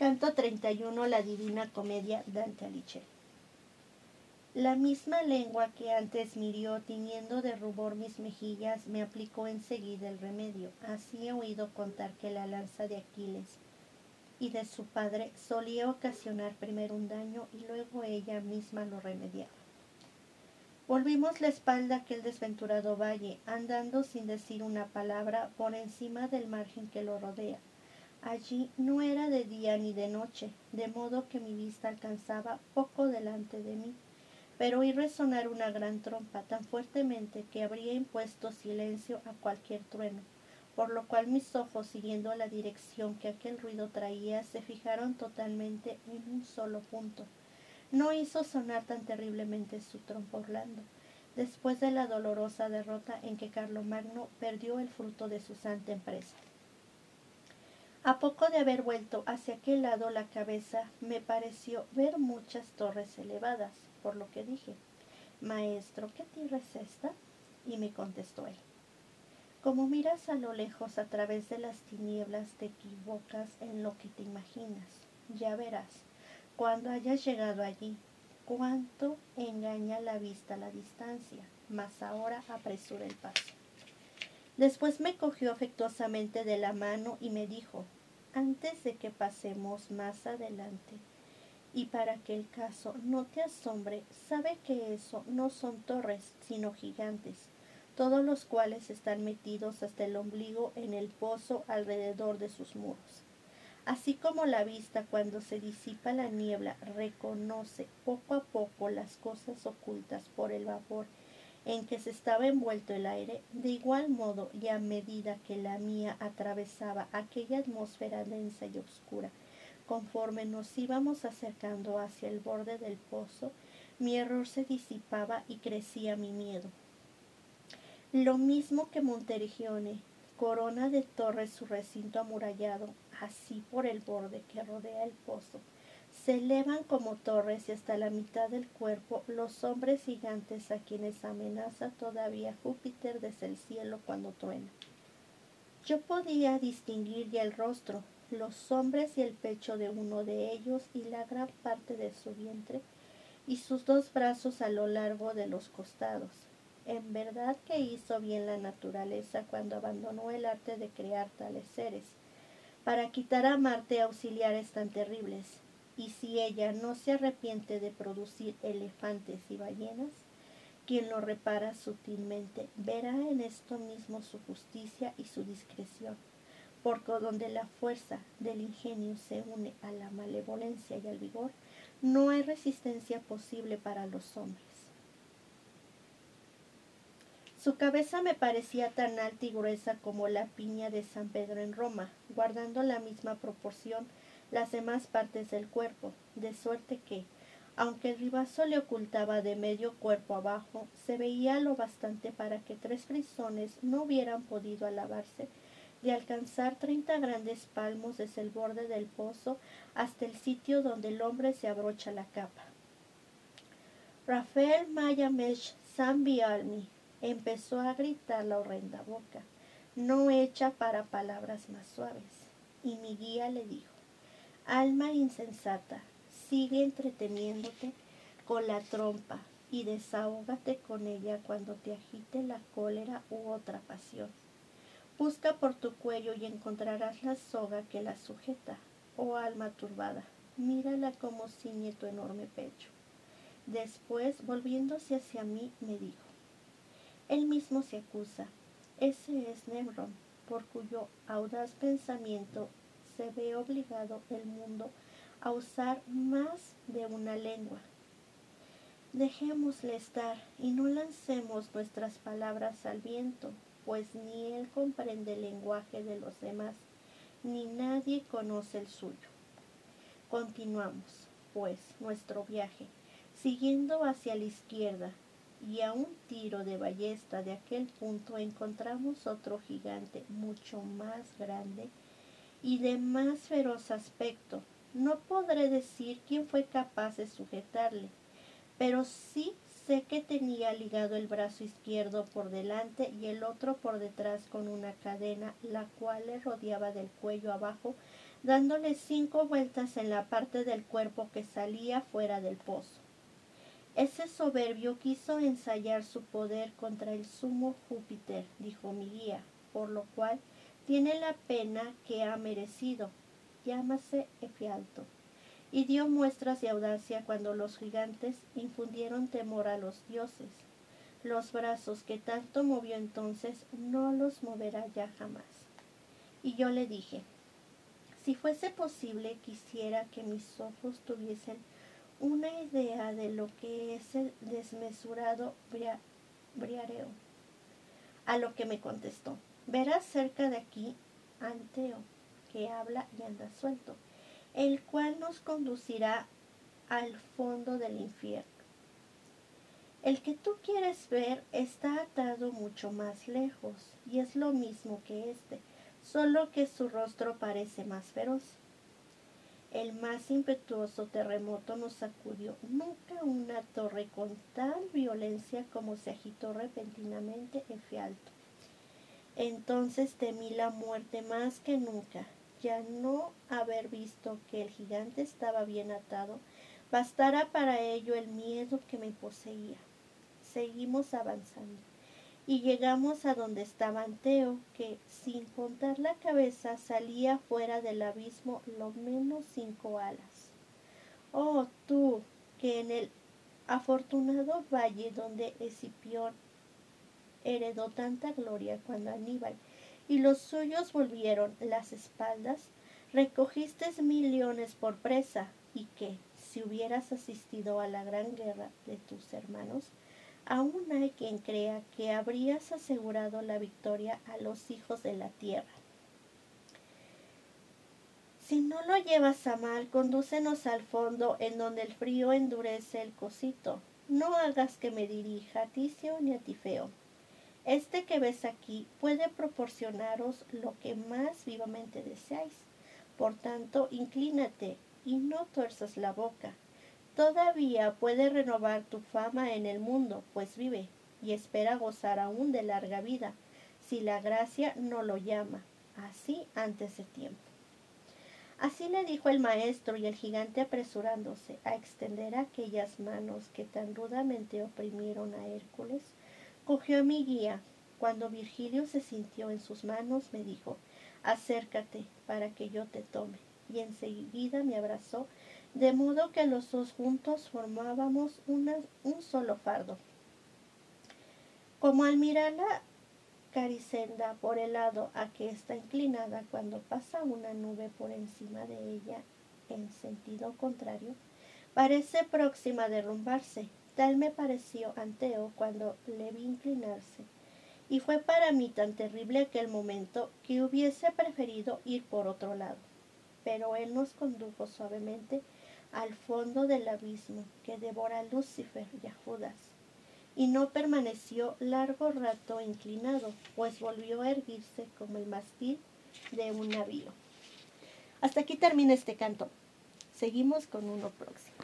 Canto 31, la Divina Comedia, Dante Alighieri. La misma lengua que antes mirió tiñendo de rubor mis mejillas me aplicó enseguida el remedio. Así he oído contar que la lanza de Aquiles y de su padre solía ocasionar primero un daño y luego ella misma lo remediaba. Volvimos la espalda a aquel desventurado valle, andando sin decir una palabra por encima del margen que lo rodea Allí no era de día ni de noche, de modo que mi vista alcanzaba poco delante de mí, pero oí resonar una gran trompa tan fuertemente que habría impuesto silencio a cualquier trueno, por lo cual mis ojos, siguiendo la dirección que aquel ruido traía, se fijaron totalmente en un solo punto. No hizo sonar tan terriblemente su trompa Orlando, después de la dolorosa derrota en que Carlomagno perdió el fruto de su santa empresa. A poco de haber vuelto hacia aquel lado la cabeza, me pareció ver muchas torres elevadas, por lo que dije, Maestro, ¿qué tierra es esta? Y me contestó él. Como miras a lo lejos a través de las tinieblas, te equivocas en lo que te imaginas. Ya verás, cuando hayas llegado allí, cuánto engaña la vista la distancia, mas ahora apresura el paso. Después me cogió afectuosamente de la mano y me dijo, antes de que pasemos más adelante, y para que el caso no te asombre, sabe que eso no son torres, sino gigantes, todos los cuales están metidos hasta el ombligo en el pozo alrededor de sus muros. Así como la vista cuando se disipa la niebla reconoce poco a poco las cosas ocultas por el vapor en que se estaba envuelto el aire, de igual modo y a medida que la mía atravesaba aquella atmósfera densa y oscura, conforme nos íbamos acercando hacia el borde del pozo, mi error se disipaba y crecía mi miedo. Lo mismo que Monterigione, corona de torres su recinto amurallado, así por el borde que rodea el pozo, se elevan como torres y hasta la mitad del cuerpo los hombres gigantes a quienes amenaza todavía Júpiter desde el cielo cuando truena. Yo podía distinguir ya el rostro, los hombres y el pecho de uno de ellos y la gran parte de su vientre y sus dos brazos a lo largo de los costados. En verdad que hizo bien la naturaleza cuando abandonó el arte de crear tales seres, para quitar a Marte auxiliares tan terribles, y si ella no se arrepiente de producir elefantes y ballenas, quien lo repara sutilmente verá en esto mismo su justicia y su discreción, porque donde la fuerza del ingenio se une a la malevolencia y al vigor, no hay resistencia posible para los hombres. Su cabeza me parecía tan alta y gruesa como la piña de San Pedro en Roma, guardando la misma proporción las demás partes del cuerpo, de suerte que, aunque el ribazo le ocultaba de medio cuerpo abajo, se veía lo bastante para que tres frisones no hubieran podido alabarse de alcanzar treinta grandes palmos desde el borde del pozo hasta el sitio donde el hombre se abrocha la capa. Rafael Mayamesh Sambialmi empezó a gritar la horrenda boca, no hecha para palabras más suaves, y mi guía le dijo Alma insensata, sigue entreteniéndote con la trompa y desahógate con ella cuando te agite la cólera u otra pasión. Busca por tu cuello y encontrarás la soga que la sujeta. Oh alma turbada, mírala como ciñe tu enorme pecho. Después, volviéndose hacia mí, me dijo, él mismo se acusa, ese es Nemron, por cuyo audaz pensamiento se ve obligado el mundo a usar más de una lengua. Dejémosle estar y no lancemos nuestras palabras al viento, pues ni él comprende el lenguaje de los demás, ni nadie conoce el suyo. Continuamos, pues, nuestro viaje, siguiendo hacia la izquierda, y a un tiro de ballesta de aquel punto encontramos otro gigante mucho más grande y de más feroz aspecto. No podré decir quién fue capaz de sujetarle, pero sí Sé que tenía ligado el brazo izquierdo por delante y el otro por detrás con una cadena, la cual le rodeaba del cuello abajo, dándole cinco vueltas en la parte del cuerpo que salía fuera del pozo. Ese soberbio quiso ensayar su poder contra el sumo Júpiter, dijo mi guía, por lo cual tiene la pena que ha merecido. Llámase Efialto y dio muestras de audacia cuando los gigantes infundieron temor a los dioses. Los brazos que tanto movió entonces no los moverá ya jamás. Y yo le dije, si fuese posible quisiera que mis ojos tuviesen una idea de lo que es el desmesurado briareo. A lo que me contestó, verás cerca de aquí Anteo, que habla y anda suelto el cual nos conducirá al fondo del infierno. El que tú quieres ver está atado mucho más lejos y es lo mismo que este, solo que su rostro parece más feroz. El más impetuoso terremoto nos sacudió. Nunca una torre con tal violencia como se agitó repentinamente en Fialto. Entonces temí la muerte más que nunca ya no haber visto que el gigante estaba bien atado, bastara para ello el miedo que me poseía. Seguimos avanzando y llegamos a donde estaba Anteo, que sin contar la cabeza salía fuera del abismo lo menos cinco alas. Oh tú, que en el afortunado valle donde Escipión heredó tanta gloria cuando Aníbal y los suyos volvieron las espaldas, recogiste mil leones por presa, y que, si hubieras asistido a la gran guerra de tus hermanos, aún hay quien crea que habrías asegurado la victoria a los hijos de la tierra. Si no lo llevas a mal, condúcenos al fondo en donde el frío endurece el cosito. No hagas que me dirija a Ticio ni a Tifeo. Este que ves aquí puede proporcionaros lo que más vivamente deseáis. Por tanto, inclínate y no tuerzas la boca. Todavía puede renovar tu fama en el mundo, pues vive y espera gozar aún de larga vida, si la gracia no lo llama, así antes de tiempo. Así le dijo el maestro y el gigante apresurándose a extender aquellas manos que tan rudamente oprimieron a Hércules, cogió a mi guía. Cuando Virgilio se sintió en sus manos, me dijo, acércate para que yo te tome. Y enseguida me abrazó, de modo que los dos juntos formábamos un solo fardo. Como al mirar la caricenda por el lado a que está inclinada cuando pasa una nube por encima de ella en sentido contrario, parece próxima a derrumbarse, Tal me pareció Anteo cuando le vi inclinarse, y fue para mí tan terrible aquel momento que hubiese preferido ir por otro lado. Pero él nos condujo suavemente al fondo del abismo que devora a Lucifer y a Judas, y no permaneció largo rato inclinado, pues volvió a erguirse como el mastil de un navío. Hasta aquí termina este canto. Seguimos con uno próximo.